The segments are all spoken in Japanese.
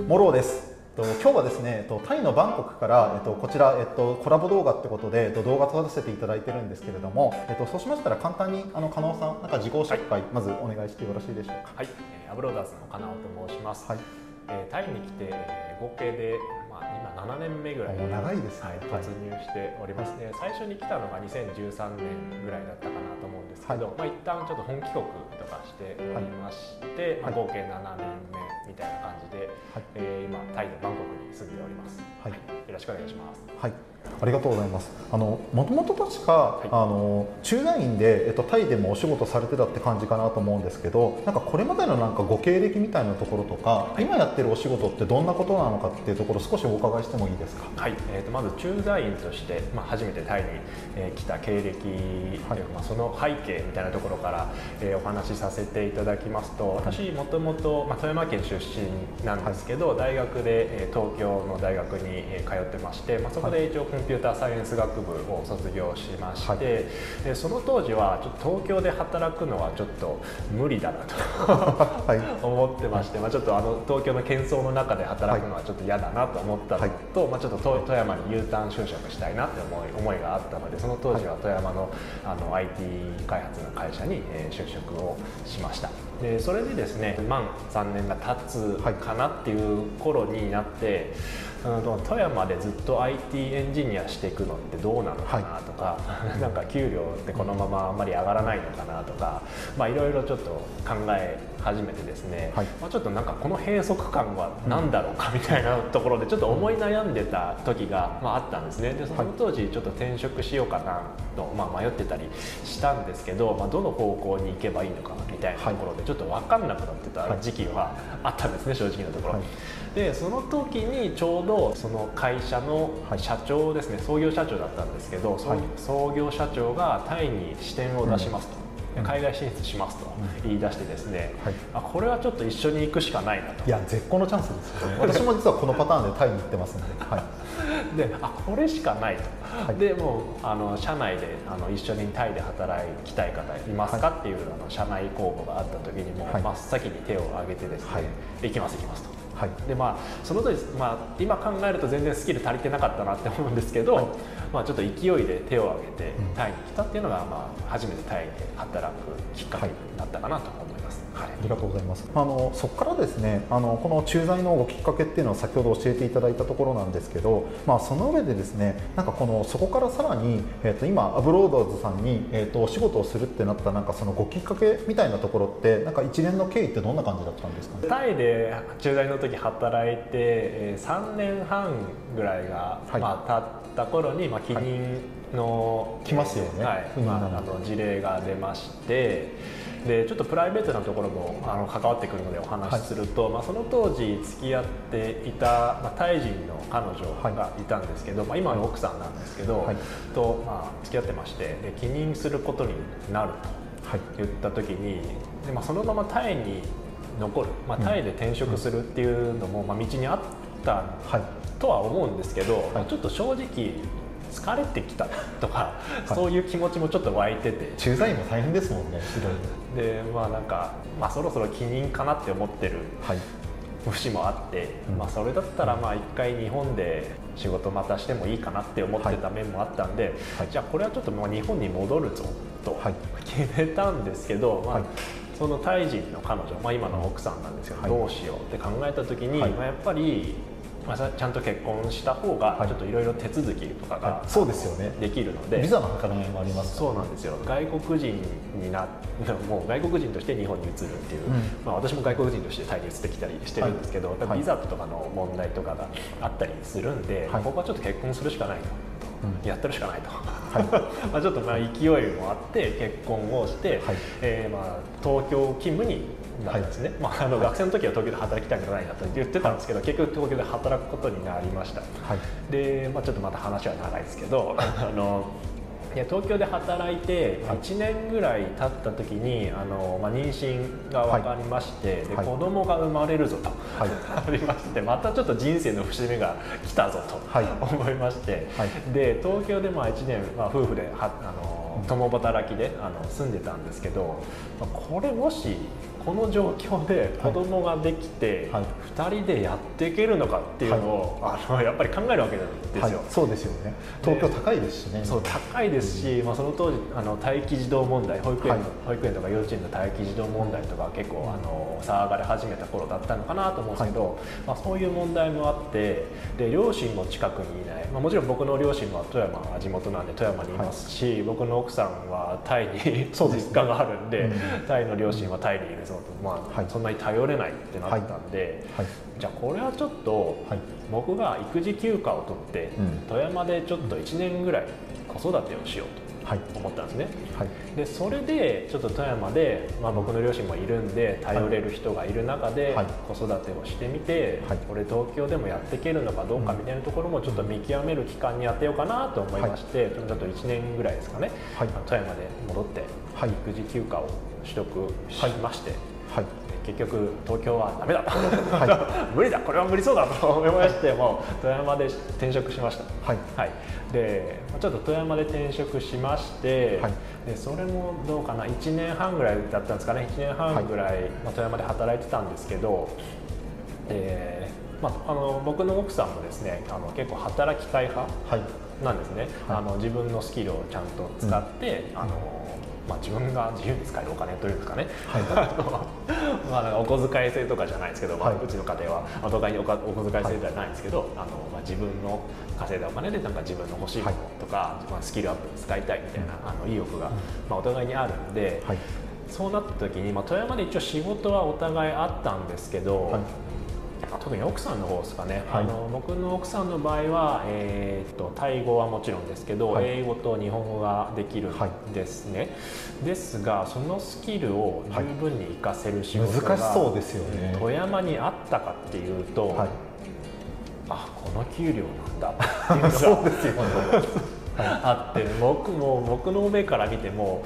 モローです。えっと今日はですね、えっとタイのバンコクから、えっとこちら、えっとコラボ動画ってことで、えっと動画撮らせていただいてるんですけれども、えっとそうしましたら簡単にあの加納さん、なんか自己紹介、まずお願いしてよろしいでしょうか。はい、えーアブローダーズの金尾と申します。はい。えータイに来て、えー合計で、7年目ぐらい。長いですね。はい、突入しておりますね、最初に来たのが2013年ぐらいだったかなと思うんですけど、はい。まあ一旦ちょっと本帰国とかしておりまして、まあ、はい合計7年目みたいな感じで、はい。えー今タイのバンコクに住んでおります、はい。よろしくお願いします。はい。ありがとうございます。あのもともと確か、い。あの駐在員でえっとタイでもお仕事されてたって感じかなと思うんですけど、なんかこれまでのなんかご経歴みたいなところとか、今やってるお仕事ってどんなことなのかっていうところ少しお伺いしてもいいですか？はい、えー、とまず駐在員として、まあ、初めてタイに、えー来た経歴というか、はいまあ、その背景みたいなところから、えーお話しさせていただきますと私もともとまあ富山県出身なんですけど、大学で、えー東京の大学に、えー通ってまして、まあ、そこで一応コンピューターサイエンス学部を卒業しまして、はい。でその当時はちょっと東京で働くのはちょっと無理だなとはい。思ってまして、まあ、ちょっとあの東京の喧騒の中で働くのはちょっと嫌だなと思ったのと、まあ、ちょっと富富山に U ターン就職したいなって思い思いがあったのでその当時は富山のあの IT 開発の会社に、えー就職をしました。でそれでですね満3年が経つかなっていう頃になって、あの富山でずっと IT エンジニアしていくのってどうなのかなとか、なんか給料ってこのままあんまり上がらないのかなとか、まあ、いろいろちょっと考え始めてですね、はい。まあ、ちょっとなんかこの閉塞感は何だろうかみたいなところでちょっと思い悩んでた時が、まあ、あったんですね。でその当時ちょっと転職しようかなと、まあ、迷ってたりしたんですけど、まあ、どの方向に行けばいいのかみたいなところでちょっと分かんなくなってた時期はあったんですね正直なところ。はいでその時にちょうどその会社の社長ですね創業社長だったんですけど、はい。創業社長がタイに支店を出しますと、うん。海外進出しますと言い出してですね、はい。あこれはちょっと一緒に行くしかないなと。いや絶好のチャンスですよね。私も実はこのパターンでタイに行ってますんで。はい。であこれしかないと、はい。でもうあの社内であの一緒にタイで働きたい方いますか、っていうあの社内公募があった時にも真っ先に手を挙げてですね、はい。行きます行きますと。はい。でまあ、その当時、まあ、今考えると全然スキル足りてなかったなって思うんですけど、はいまあ、ちょっと勢いで手を挙げてうんタイに来たっていうのが、まあ、初めてタイで働くきっかけになったかなと思います。はいありがとうございます。あのそこからですね、あのこの駐在のごきっかけっていうのは先ほど教えていただいたところなんですけど、まあその上でですね、なんかこのそこからさらにえっ、と今アブローダーズさんにえっ、とお仕事をするってなったなんかそのごきっかけみたいなところってなんか一連の経緯ってどんな感じだったんですか？ね。タイで駐在の時働いて、えー3年半ぐらいが、はい。まあ、経った頃に、まあ、帰任の、来ますよね。はい。まあ、あの事例が出ましてでちょっとプライベートなところもあの関わってくるのでお話しすると、まあ、その当時付き合っていた、まあ、タイ人の彼女がいたんですけど、まあ、今の奥さんなんですけど、はいと、まあ、付き合ってましてで帰任することになると。はい。言った時にで、まあ、そのままタイに残る、まあ、タイで転職するっていうのも、まあ、道にあったはい。とは思うんですけど、まあちょっと正直疲れてきたとか、はい。そういう気持ちもちょっと湧いてて。駐在員も大変ですもんね。でまあなんか、まあ、そろそろ帰任かなって思ってるはい。節もあって、うん。まあ、それだったらまあ一回日本で仕事またしてもいいかなって思ってた面もあったんで、はい。じゃあこれはちょっともう日本に戻るぞとはい。決めたんですけど、まあはい。そのタイ人の彼女、まあ、今の奥さんなんですけど、はい。どうしようって考えた時に、はい。まあ、やっぱり、まあ、さちゃんと結婚した方がはい。ちょっといろいろ手続きとかが、はい。そうですよね。できるので。ビザの計らいもありますそうなんですよ。外国人になもう外国人として日本に移るっていう、うん。まあ、私も外国人としてタイに移ってきたりしてるんですけど、はい。ビザとかの問題とかがあったりするんで、はい。ここはちょっと結婚するしかないと、うん。やってるしかないと、は まあちょっとまあ勢いもあって結婚をして、はい。えーまあ東京勤務になんですね、まあ、あの学生の時は東京で働きたいんじゃないなと言ってたんですけど、結局東京で働くことになりました。はい。で、まあ、ちょっとまた話は長いですけどあのいや東京で働いてはい。1年ぐらい経った時にあの、まあ、妊娠が分かりまして、ではい。子供が生まれるぞと、はい。ありましてまたちょっと人生の節目が来たぞと、はい。思いまして、はい。で東京でまあ1年、まあ、夫婦ではあの共働きであの住んでたんですけど、まあこれもしこの状況で子供ができて、はい。2人でやっていけるのかっていうのを、あのやっぱり考えるわけですよ。はい、そうですよね。東京高いですしね。そう高いですし、まあ、その当時あの待機児童問題保育園の、はい。保育園とか幼稚園の待機児童問題とか結構あの騒がれ始めた頃だったのかなと思うんですけど、まあ、そういう問題もあってで両親も近くにいない、まあ、もちろん僕の両親は富山が地元なんで富山にいますし、僕の奥さんはタイに実家があるんで、うん。タイの両親はタイにいるその、まあはい。そんなに頼れないってなったんで、はい。じゃあこれはちょっと、はい。僕が育児休暇を取って、うん。富山でちょっと1年ぐらい子育てをしようはい。と思ったんですね。はい。でそれでちょっと富山で、まあ、僕の両親もいるんで頼れる人がいる中ではい。子育てをしてみて、はい。これ東京でもやっていけるのかどうかみたいなところもちょっと見極める期間に当てようかなと思い。まして、ちょっと1年ぐらいですかね、富山で戻ってはい。育児休暇を取得しまして、はい。結局東京はダメだと、は 無理だ。これは無理そうだと思いましてもう富山で転職しました。はい。はい、でまあちょっと富山で転職しまして、はい。でそれもどうかな。1年半ぐらいだったんですかね。1年半ぐらい、まあ、富山で働いてたんですけどで、まあ、あの僕の奥さんもですねあの結構働きたい派はい。なんですね、はい。あの自分のスキルをちゃんと使って、あのまあ、自分が自由に使えるお金というんですかね、はい。まあ、お小遣い制とかじゃないですけど、まあはいうちの家庭はお互いにおかお小遣い制ではないんですけど、あのまあ、自分の稼いだお金でなんか自分の欲しいものとか、まあ、スキルアップに使いたいみたいな、あの意欲が、まあ、お互いにあるんで、はい。そうなった時に、まあ、富山で一応仕事はお互いあったんですけど、はい特に奥さんの方ですかね、はい。あの僕の奥さんの場合は、えーっとタイ語はもちろんですけど、はい。英語と日本語ができるんですね、ですがそのスキルを十分に活かせる仕事が、難しそうですよね。富山にあったかっていうと、はい。あこの給料なんだっていうのが そうですよねあって僕も僕の目から見ても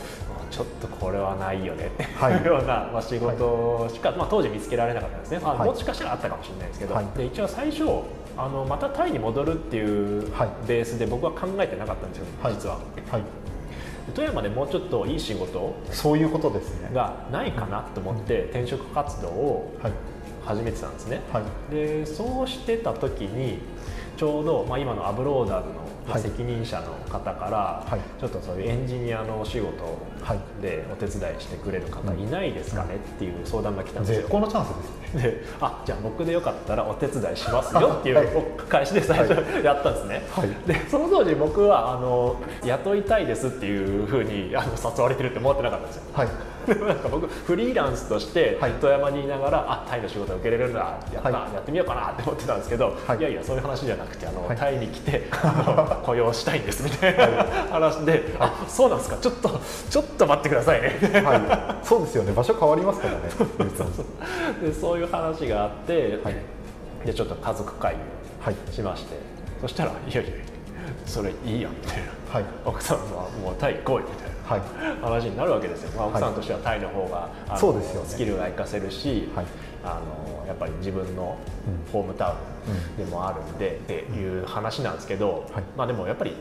ちょっとこれはないよねってはい。いうような、まあ、仕事しか、まあ、当時見つけられなかったんですね、あはい。もしかしたらあったかもしれないですけど、はい。で一応最初あのまたタイに戻るっていうはい。ベースで僕は考えてなかったんですよ、はい。実は。はい。富山でもうちょっといい仕事そういうことですね。がないかなと思って転職活動をはい。始めてたんですね。はい。でそうしてた時にちょうど、まあ、今のアブローダーズのまあはい責任者の方から、はい。ちょっとそういうエンジニアのお仕事はい。でお手伝いしてくれる方いないですかねっていう相談が来たんですよ。絶好のチャンスですね。であじゃあ僕でよかったらお手伝いしますよ っていう返しで最初やったんですね、はい。でその当時僕はあの雇いたいですっていうふうにあの誘われてるって思ってなかったんですよ。はいでもなんか僕フリーランスとしてはい。富山にいながら、あタイの仕事を受けれるんだやった、はい。やってみようかなって思ってたんですけど、はい。い、やいやそういう話じゃなくてあの、はい。タイに来て あの雇用したいんですみたいな話で、あそうなんですかちょっとちょっと待ってくださいね。はい。そうですよね。場所変わりますからねでそういう話があって、はい。でちょっと家族会議しましてそしたら「いやいやそれいいや」みたいなはい。奥さんはもうタイ行こうよみたいな。はい。話になるわけですよ、まあ、はい奥さんとしてはタイの方が、あのそうですよね。スキルが活かせるし、はい。あのやっぱり自分のホームタウンでもあるんで、っていう話なんですけど、はい。まあでもやっぱり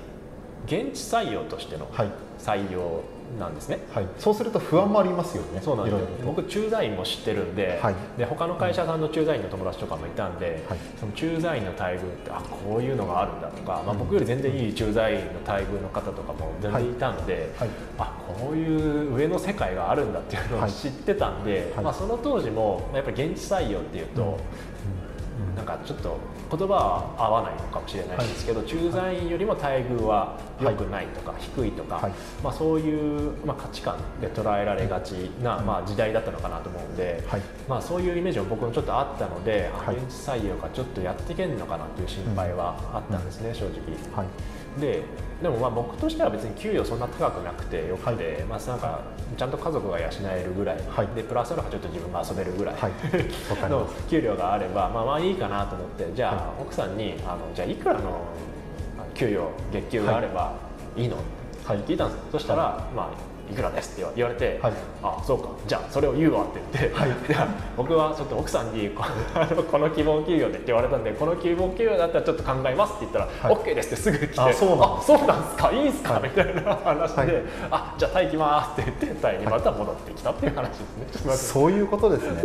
現地採用としてのはい。採用なんですね。はい。そうすると不安もありますよね。そうなんです。僕駐在員も知ってるんで,、はい。で他の会社さんの駐在員の友達とかもいたんで、はい。その駐在員の待遇ってあこういうのがあるんだとか、まあ、僕より全然いい駐在員の待遇の方とかも全然いたんで、はい。あこういう上の世界があるんだっていうのをはい知ってたんで、はい。まあ、その当時もまあやっぱり現地採用っていうと、なんかちょっと言葉は合わないのかもしれないんですけど、駐在員よりも待遇は良くないとか、低いとか、はい。まあ、そういう、まあ、価値観で捉えられがちな、まあ、時代だったのかなと思うんで、はい。まあ、そういうイメージも僕もちょっとあったので、あはい。現地採用がちょっとやっていけんのかなっていう心配はあったんですね、正直。はい。ででもまあ僕としては別に給与そんな高くなくてよくて、まあ、なんかちゃんと家族が養えるぐらい、はい。でプラスアルファちょっと自分が遊べるぐらい、はい。の給料があれば、まあ、まあいいかなと思ってじゃあ、は奥さんにあのじゃあいくらの給与月給があればい。いの、はい聞いたんですよ。そしたら、まあ、いくらです？って言われて、はい、あそうか。じゃあそれを言うわって言って、はい、僕はちょっと奥さんにこ この希望給与でって言われたんでこの希望給与だったらちょっと考えますって言ったら、はい、OK ですってすぐ来てあそうなんですか？いいんすか、みたいな話で、はい、あじゃあタイ行きますって言ってタイにまた戻ってきたっていう話ですね、そういうことですね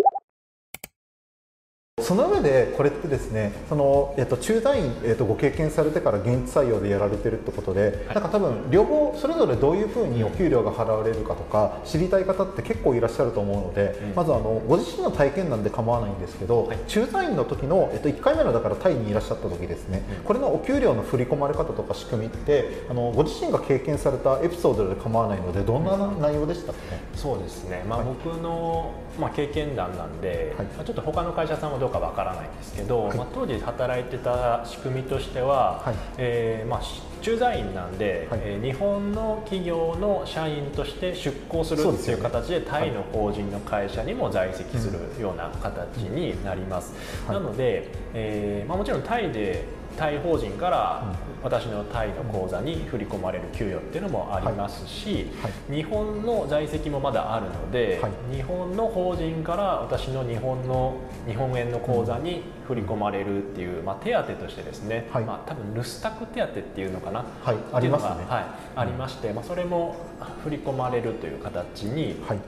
その上でこれってですねその、えっと、駐在員、えっと、ご経験されてから現地採用でやられてるってことで、はい、なんか多分両方それぞれどういうふうにお給料が払われるかとか知りたい方って結構いらっしゃると思うので、うん、まずあのご自身の体験談で構わないんですけど、はい、駐在員の時の、えっと、1回目のだからタイにいらっしゃった時ですね、うん、これのお給料の振り込まれ方とか仕組みってあのご自身が経験されたエピソードで構わないのでどんな内容でしたかね、そうですね、まあ、僕の、まあ、経験談なんで、はい、ちょっと他の会社さんはどうかわからないんですけど、はい、まあ、当時働いてた仕組みとしては、はい、えー、まあ、駐在員なんで、はい、えー、日本の企業の社員として出向するっていう形でタイの法人の会社にも在籍するような形になります。なので、えーまあ、もちろんタイでタイ法人から私のタイの口座に振り込まれる給与っていうのもありますし、日本の在籍もまだあるので、日本の法人から私の日本の日本円の口座に振り込まれるっていう、まあ、手当としてですね、まあ、多分留守宅手当っていうのかな、はい、ありますね、はい、ありまして、まあ、それも振り込まれるという形に、はい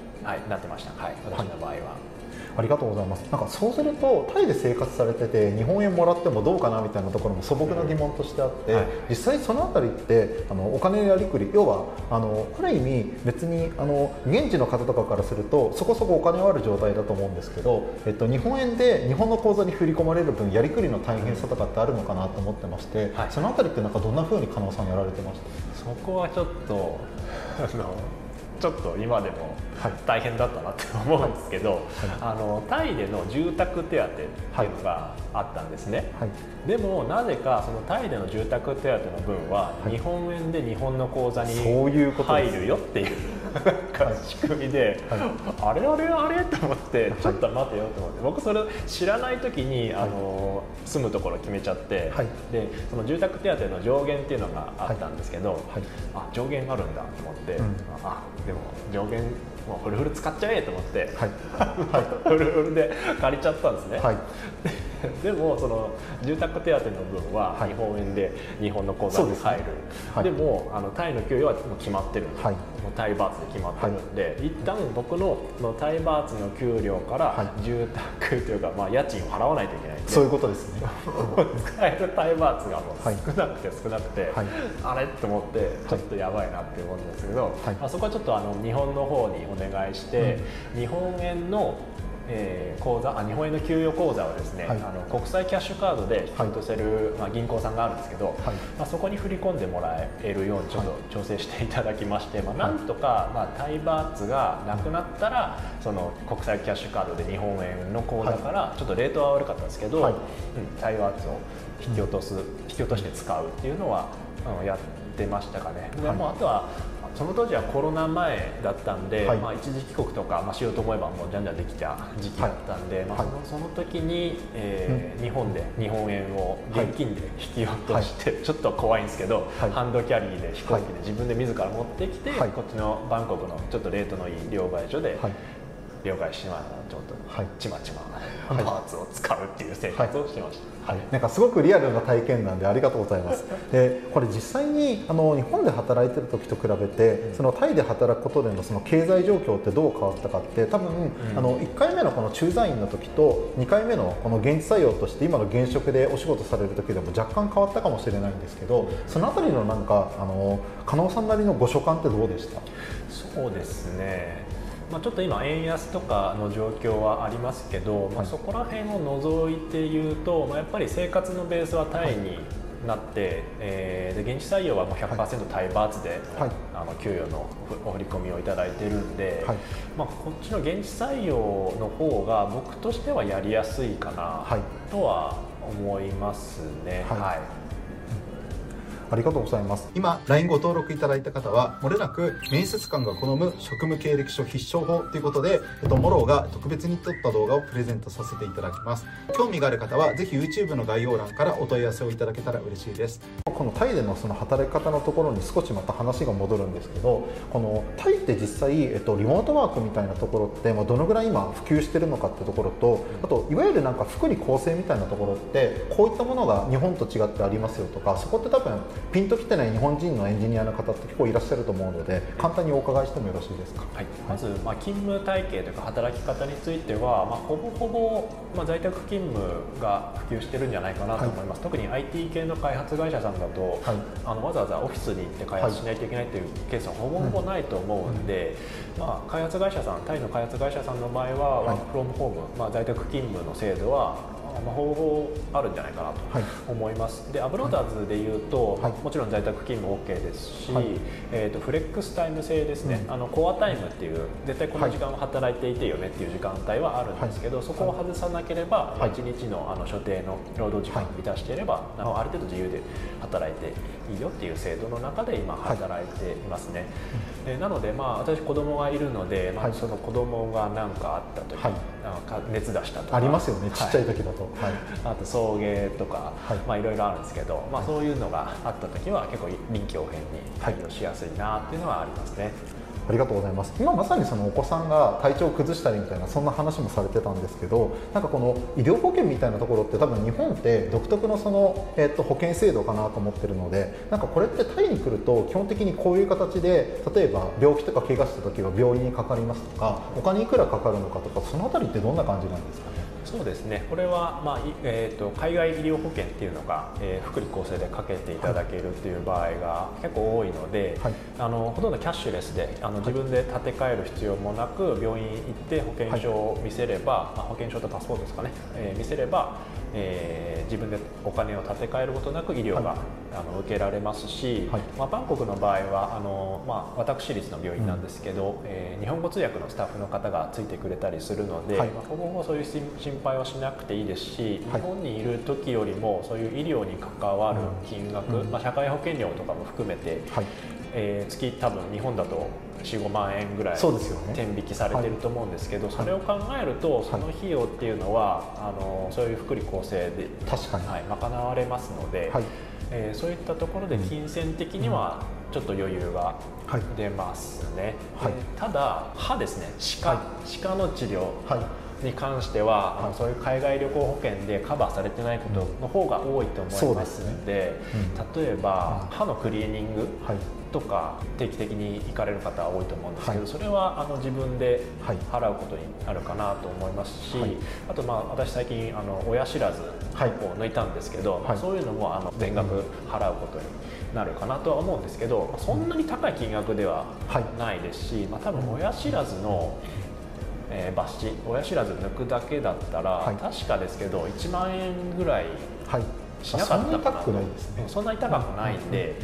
なってました、はい、私の場合は。ありがとうございます。なんかそうするとタイで生活されてて日本円もらってもどうかなみたいなところも素朴な疑問としてあって、はい、実際その辺りってあのお金のやりくり要はあのある意味別にあの現地の方とかからするとそこそこお金はある状態だと思うんですけど、えっと、日本円で日本の口座に振り込まれる分やりくりの大変さとかってあるのかなと思ってまして、はい、その辺りってなんかどんなふうに加納さんやられてました？そこはちょっとあのちょっと今でも大変だったなって思うんですけど、はい。はい、あのタイでの住宅手当っていうのがあったんですね、はい、でもなぜかそのタイでの住宅手当の分は日本円で日本の口座に入るよっていう 仕組みで、あれあれあれと思ってちょっと待てよと思って。僕それ知らない時にあの住むところ決めちゃって、でその住宅手当の上限っていうのがあったんですけど、あ上限あるんだと思って、うん、あでも上限もうフルフル使っちゃえと思って、はい。はい、フルフルで借りちゃったんですね、はい、でもその住宅手当の分は日本円で日本の口座に入る、はい、でもあのタイの給与はもう決まってる。んです、はい、もうタイバーツで決まってるんで、はい、一旦僕ののタイバーツの給料から住宅というか、まあ、家賃を払わないといけないそういうことですね。使えるタイバーツがもう少なくて少なくて、あれ？と思ってちょっとやばいなって思うんですけど、まあ、そこはちょっとあの日本の方にお願いして、うん、日本円のえー、口座あ日本円の給与口座はですね、はい、あの国際キャッシュカードで引き落とせる、はい、まあ、銀行さんがあるんですけど、はい、まあ、そこに振り込んでもらえるようにちょっと調整していただきまして、まあ、なんとか、まあ、タイバーツがなくなったらその国際キャッシュカードで日本円の口座からちょっとレートは悪かったんですけど、うん、タイバーツを引き落とす、引き落として使うっていうのはあのやってましたかね。でもあとはその当時はコロナ前だったんで、はい、まあ、一時帰国とか、まあ、しようと思えばもうじゃんじゃんできた時期だったんで、はい、まあ、そのその時に、えー、日本で日本円を現金で引き落として、はい、ちょっと怖いんですけど、ハンドキャリーで飛行機で自分で自ら持ってきて、こっちのバンコクのちょっとレートのいい両替所で、両替しまちょっとちまちまパーツを使うっていう生活をしてました。はい、なんかすごくリアルな体験なんでありがとうございます。でこれ実際にあの日本で働いてる時と比べてそのタイで働くことでのその経済状況ってどう変わったかって多分、うん、あの1回目のこの駐在員の時と2回目のこの現地採用として今の現職でお仕事される時でも若干変わったかもしれないんですけどその辺りのなんかあの加納さんなりのご所感ってどうでした？そうですねまあ、ちょっと今円安とかの状況はありますけど、まあ、そこら辺を除いて言うと、まあ、やっぱり生活のベースはタイになって、えー、で現地採用はもう100%タイバーツで、はい、あの給与のお振り込みをいただいてるんで、はい、まあ、こっちの現地採用の方が僕としてはやりやすいかなとは思いますね。はい、はいありがとうございます。今 LINE ご登録いただいた方はもれなく面接官が好む職務経歴書必勝法ということで、えっと、モローが特別に撮った動画をプレゼントさせていただきます。興味がある方はぜひ YouTube の概要欄からお問い合わせをいただけたら嬉しいです。このタイでのその働き方のところに少しまた話が戻るんですけどこのタイって実際、えっと、リモートワークみたいなところって、まあ、どのぐらい今普及してるのかってところとあといわゆるなんか福利厚生みたいなところってこういったものが日本と違ってありますよとかそこって多分ピンときてない日本人のエンジニアの方って結構いらっしゃると思うので簡単にお伺いしてもよろしいですか、はい、まず、まあ、勤務体系というか働き方については、まあ、ほぼほぼ、まあ、在宅勤務が普及してるんじゃないかなと思います、はい、特に IT 系の開発会社さんだと、はい、あのわざわざオフィスに行って開発しないといけないというケースはほぼほぼないと思うんで、うん、まあ、開発会社さんタイの開発会社さんの場合は、ワークフロムホーム、まあ、在宅勤務の制度はまあ、方法あるんじゃないかなと思います、はい、でアブローダーズでいうと、はい、もちろん在宅勤務 OK ですし、はい、えーと、フレックスタイム制ですね、うん、あのコアタイムっていう絶対この時間は働いていてよねっていう時間帯はあるんですけど、そこを外さなければ、1日のあの所定の労働時間を満たしていれば、あのある程度自由で働いていいよっていう制度の中で今働いていますね、でなのでまあ私子供がいるので、まあ、その子供が何かあった時、はい、熱出したとか。ありますよねちっちゃい時だと、はい、あと送迎とか、はい。まあ、いろいろあるんですけど、まあ、そういうのがあった時は結構臨機応変に対応しやすいなっていうのはありますね。ありがとうございます。今まさにそのお子さんが体調を崩したりみたいなそんな話もされてたんですけどなんかこの医療保険みたいなところって多分日本って独特のその、えっと、保険制度かなと思ってるのでなんかこれってタイに来ると基本的にこういう形で例えば病気とか怪我した時は病院にかかりますとかお金いくらかかるのかとかその辺りってどんな感じなんですかね？そうですね。これは、まあえーと、海外医療保険っていうのが、えー、福利厚生でかけていただけるっていう場合が結構多いので、はい、あのほとんどキャッシュレスであの自分で立て替える必要もなく病院行って保険証を見せれば、はい、保険証とパスポートですかね、えー、見せればえー、自分でお金を立て替えることなく医療が、はい、あの受けられますし、はい、まあ、バンコクの場合はあの、まあ、私立の病院なんですけど、うん、えー、日本語通訳のスタッフの方がついてくれたりするので、はい、まあ、ほぼほぼそういう心配はしなくていいですし、日本にいる時よりもそういう医療に関わる金額、うん、まあ、社会保険料とかも含めて、えー、月多分日本だと45万円ぐらい天引きされてると思うんですけどそ、ねはい、それを考えるとその費用っていうのは、あのそういう福利厚生で確かに、はい、賄われますので、はい、えー、そういったところで金銭的にはちょっと余裕が出ますね、はい、ただ歯ですね。歯科、歯科の治療、に関しては、はい、そういう海外旅行保険でカバーされてないことの方が多いと思いますので、ねうん、例えば、歯のクリーニングとか定期的に行かれる方は多いと思うんですけど、はい、それはあの自分で払うことになるかなと思いますし、はい、あとまあ私最近あの親知らずを抜いたんですけど、はい、そういうのもあの全額払うことになるかなとは思うんですけどそんなに高い金額ではないですし、まあ、多分親知らずのえー、抜歯親知らず抜くだけだったら、はい、確かですけど1万円ぐらいしなかったかな。と、はい、そんなに高くないんで、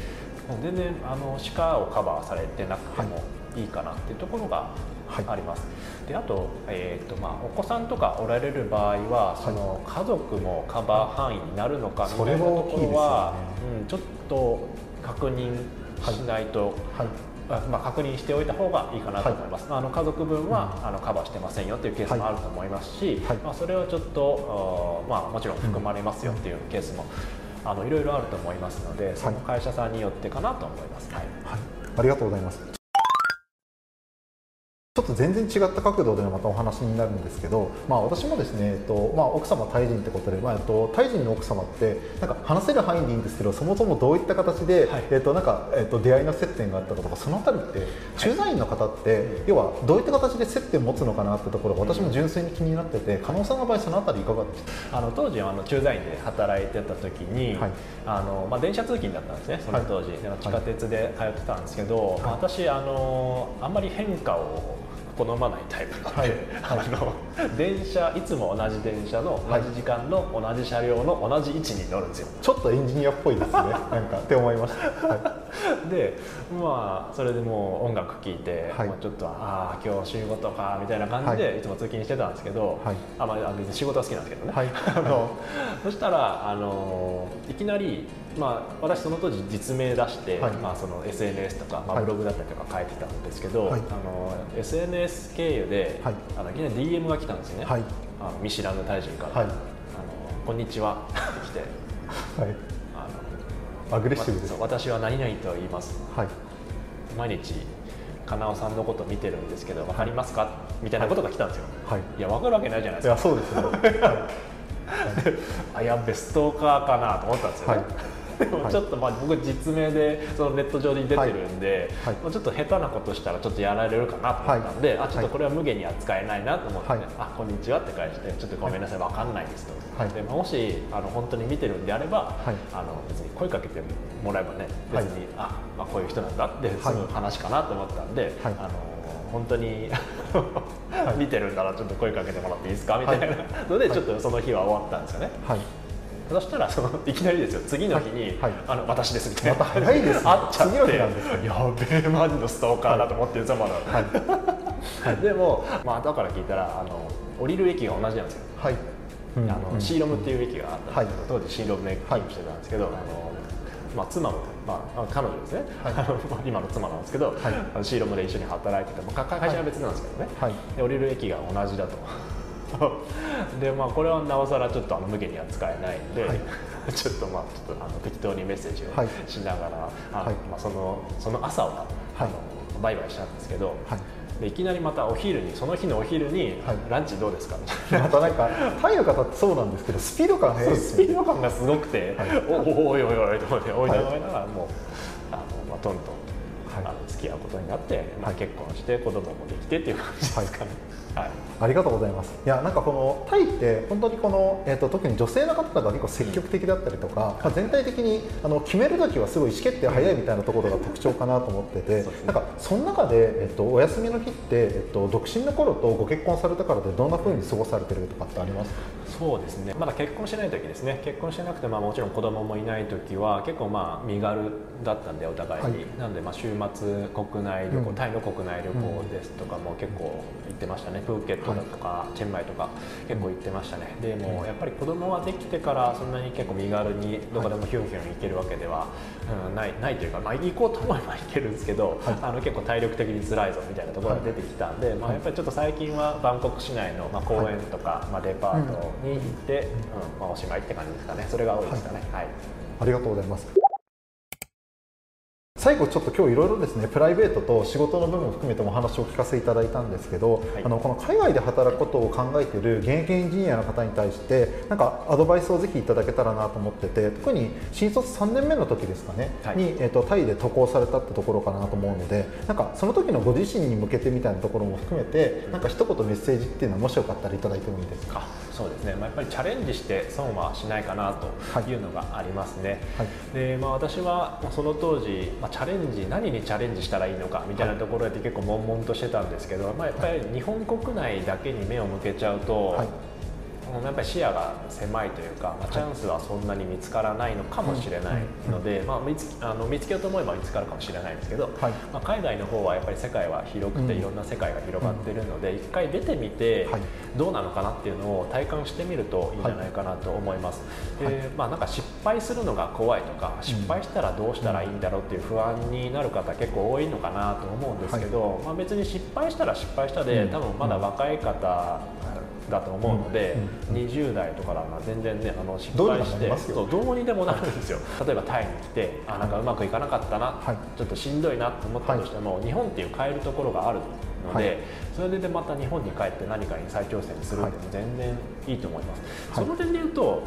全然あの歯科をカバーされてなくてもい。いかなっていうところがあります。であと,、えーとまあ、お子さんとかおられる場合はその家族もカバー範囲になるのかみたいなところは、ね、うん、ちょっと確認しないと、はいまあ、確認しておいた方がいいかなと思います、はい、あの家族分は、あのカバーしてませんよというケースもあると思いますし、はい、まあ、それはちょっと、まあ、もちろん含まれますよっていうケースもあのいろいろあると思いますので、その会社さんによってかなと思います。はい、はい、ありがとうございます。全然違った角度でのまたお話になるんですけど、まあ、私もですね、えっとまあ、奥様タイ人ってことで、まあ、えっと、タイ人の奥様ってなんか話せる範囲でいいんですけどそもそもどういった形で、はい、えっとなんかえっと、出会いの接点があったかとかその辺りって駐在員の方って、はい、要はどういった形で接点を持つのかなってところが私も純粋に気になってて加納さんの場合その辺りいかがでした？あの当時あの駐在員で働いてた時に、はい、あのまあ、電車通勤だったんですねその当時、地下鉄で通ってたんですけど、私あのあんまり変化を好まないタイプ。なので、はい、あの電車いつも同じ電車の同じ時間の同じ車両の同じ位置に乗るんですよ。ちょっとエンジニアっぽいですね。なんかって思いました、はい、でまあそれでもう音楽聴いて、はい、もうちょっとああ今日仕事かみたいな感じでい。つも通勤してたんですけど、はい、あまあ別に仕事は好きなんですけどね、はい、あの そしたらあのいきなりまあ、私その当時実名出して、はい、まあ、その SNS とか、まあ、ブログだったりとか書いてたんですけど、はい、あの SNS 経由で、はい、あのいきなり DM が来たんですよね、はい、あの見知らぬ大臣から、はい、あの「こんにちは」っ て来て、はい、あのアグレッシブです、私は何々と言います、はい、毎日かなおさんのこと見てるんですけど分かりますか、みたいなことが来たんですよ、はい、いや分かるわけないじゃないですか。いやそうです あやべストーカーかなと思ったんですよね、はいでも ちょっとまあ僕実名でそのネット上に出てるんで、はい。はい、ちょっと下手なことしたらちょっとやられるかなと思ったんで、はい、あちょっとこれは無限に扱えないなと思って、はい、あこんにちはって返してちょっとごめんなさい分かんないですと、でもしあの本当に見てるんであれば、あの別に声かけてもらえばね別に、あ、まあ、こういう人なんだってすぐ話かなと思ったんで、あの本当に 見てるんだらちょっと声かけてもらっていいですかみたいなのでちょっとその日は終わったんですよね。そしたらそのいきなりですよ。次の日に、はい、あの私ですみたいな、ま、早いです、ね、あっちゃって。やべえマジのストーカーだと思ってるざまだ、はい、でも、まあ後から聞いたらあの降りる駅が同じなんですよ、はい。あの、うん、シーロムっていう駅があったんですけど、当時シーロムで勤務してたんですけど、あのまあ、妻も、まあ、彼女ですね、はい、今の妻なんですけど、はい、シーロムで一緒に働いてて、まあ、会社は別なんですけどね、はい、で降りる駅が同じだと。でまあこれはなおさらちょっとあの無限には使えないんで、はい、ちょっとまあちょっとあの適当にメッセージをしながら、はい、あのまあ、そのその朝は、あのバイバイしたんですけど、でいきなりまたお昼にその日のお昼に、ランチどうですか？またなんかタイの方ってそうなんですけどスピード感速いスピード感がすごくて、はい、おおいおいおいと思って追い。ながらもう、あのまあ、トントンと、あの付き合うことになって、まあ、結婚して子供もできてっていう感じですかね。はい、ありがとうございます。いやなんかこのタイって本当にこのえっ、ー、と特に女性の方が結構積極的だったりとか、うん、全体的にあの決める時はすごい意思決定早いみたいなところが特徴かなと思ってて、なんかその中でえっ、ー、とお休みの日ってえっ、ー、と独身の頃とご結婚されたからでどんな風に過ごされてるとかってあります？か？そうですね。まだ結婚してない時ですね。結婚してなくて、まあ、もちろん子供もいない時は結構まあ身軽だったんでお互いに、はい、なんでまあ週末国内旅行、うん、タイの国内旅行ですとかも結構行ってましたねプーケットだとか、はい、チェンマイとか結構行ってましたね、でもやっぱり子供はできてからそんなに結構身軽にどこでもヒュンヒュン行けるわけでは、うん、ないないというか、まあ、行こうと思えば行けるんですけど、はい、あの結構体力的に辛いぞみたいなところが出てきたんで、まあ、やっぱりちょっと最近はバンコク市内のまあ公園とか、まあ、デパートに行って、うん。まあ、おしまいって感じですかね。それが多いですかね、はい、ありがとうございます最後ちょっと今日いろいろですねプライベートと仕事の部分を含めてもお話を聞かせていただいたんですけど、はい、あのこの海外で働くことを考えている現役エンジニアの方に対してなんかアドバイスをぜひいただけたらなと思ってて特に新卒3年目の時ですかね、はい、に、えーと、タイで渡航されたってところかなと思うのでなんかその時のご自身に向けてみたいなところも含めてなんか一言メッセージっていうのはもしよかったらいただいてもいいですか？そうですね、まあ、やっぱりチャレンジして損はしないかなとい。うのがありますね、はい、でまあ、私はその当時、まあ、チャレンジ何にチャレンジしたらいいのかみたいなところで結構悶々としてたんですけど、まあ、やっぱり日本国内だけに目を向けちゃうと、はいやっぱり視野が狭いというか、まあ、チャンスはそんなに見つからないのかもしれないので、まあ、見つあの見つけようと思えば見つかるかもしれないんですけど、はい、まあ、海外の方はやっぱり世界は広くていろんな世界が広がっているので、一回出てみてどうなのかなっていうのを体感してみるといいんじゃないかなと思います。でまあ、なんか失敗するのが怖いとか失敗したらどうしたらいいんだろうっていう不安になる方結構多いのかなと思うんですけど、まあ、別に失敗したら失敗したで多分まだ若い方だと思うので、うん、20代とかだな全然ねあの失敗してそうどうにでもなるんですよ。例えばタイに来てあなんかうまくいかなかったな、はい、ちょっとしんどいなと思ったとしても、はい、日本っていう変えるところがあるので、はい、それでまた日本に帰って何かに再挑戦するでも全然いいと思います、その点で言うと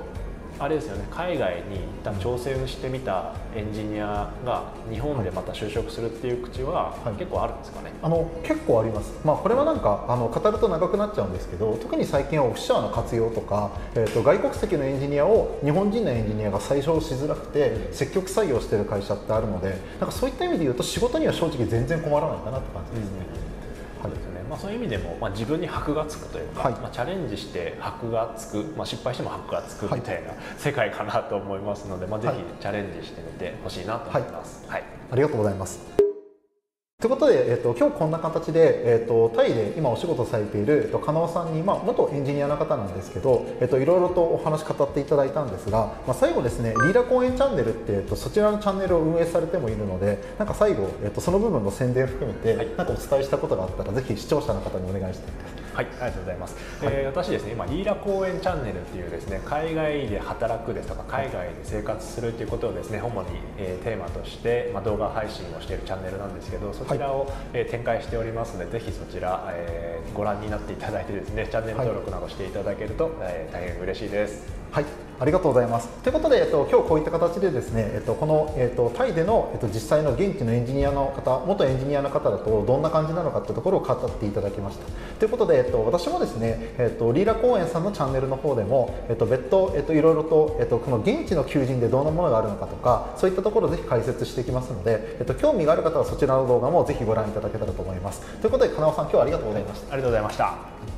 あれですよね海外に一旦挑戦してみたエンジニアが日本でまた就職するっていう口は結構あるんですかね、あの結構あります、まあ、これはなんかあの語ると長くなっちゃうんですけど特に最近はオフィシャーの活用とか、えーと、外国籍のエンジニアを日本人のエンジニアが採用しづらくて積極採用してる会社ってあるのでなんかそういった意味で言うと仕事には正直全然困らないかなって感じですね。うんはいまあ、そういう意味でも、まあ、自分に箔がつくというか、はいまあ、チャレンジして箔がつく、まあ、失敗しても箔がつくみたいな世界かなと思いますので、まあ、ぜひチャレンジしてみてほしいなと思います。はい、ありがとうございます。ということで、えっと、今日こんな形で、えっと、タイで今お仕事されている、えっと、加納さんに、まあ、元エンジニアの方なんですけど、えっと、いろいろとお話語っていただいたんですが、まあ、最後ですね、リーダー公演チャンネルって、えっと、そちらのチャンネルを運営されてもいるので、なんか最後、えっと、その部分の宣伝含めて、はいなんかお伝えしたことがあったら、ぜひ視聴者の方にお願いしたいです。はい、ありがとうございます。えー私ですね、今リーラ公演チャンネルっていうですね、海外で働くですとか海外で生活するっていうことをですね、主に、えーテーマとしてまあ動画配信をしているチャンネルなんですけど、そちらを、えー展開しておりますので、ぜひそちら、えーご覧になっていただいてですね、チャンネル登録などしていただけると、えー大変嬉しいです。はい、ありがとうございます。ということで、えっと、今日こういった形でですね、えっと、この、えっと、タイでの、えっと、実際の現地のエンジニアの方、元エンジニアの方だと、どんな感じなのかというところを語っていただきました。ということで、えっと、私もですね、えっと、リーラ公園さんのチャンネルの方でも、えっと、別途、えっと、いろいろと、えっと、この現地の求人でどんなものがあるのかとか、そういったところをぜひ解説していきますので、えっと、興味がある方はそちらの動画もぜひご覧いただけたらと思います。ということで、金尾さん、今日はありがとうございました。ありがとうございました。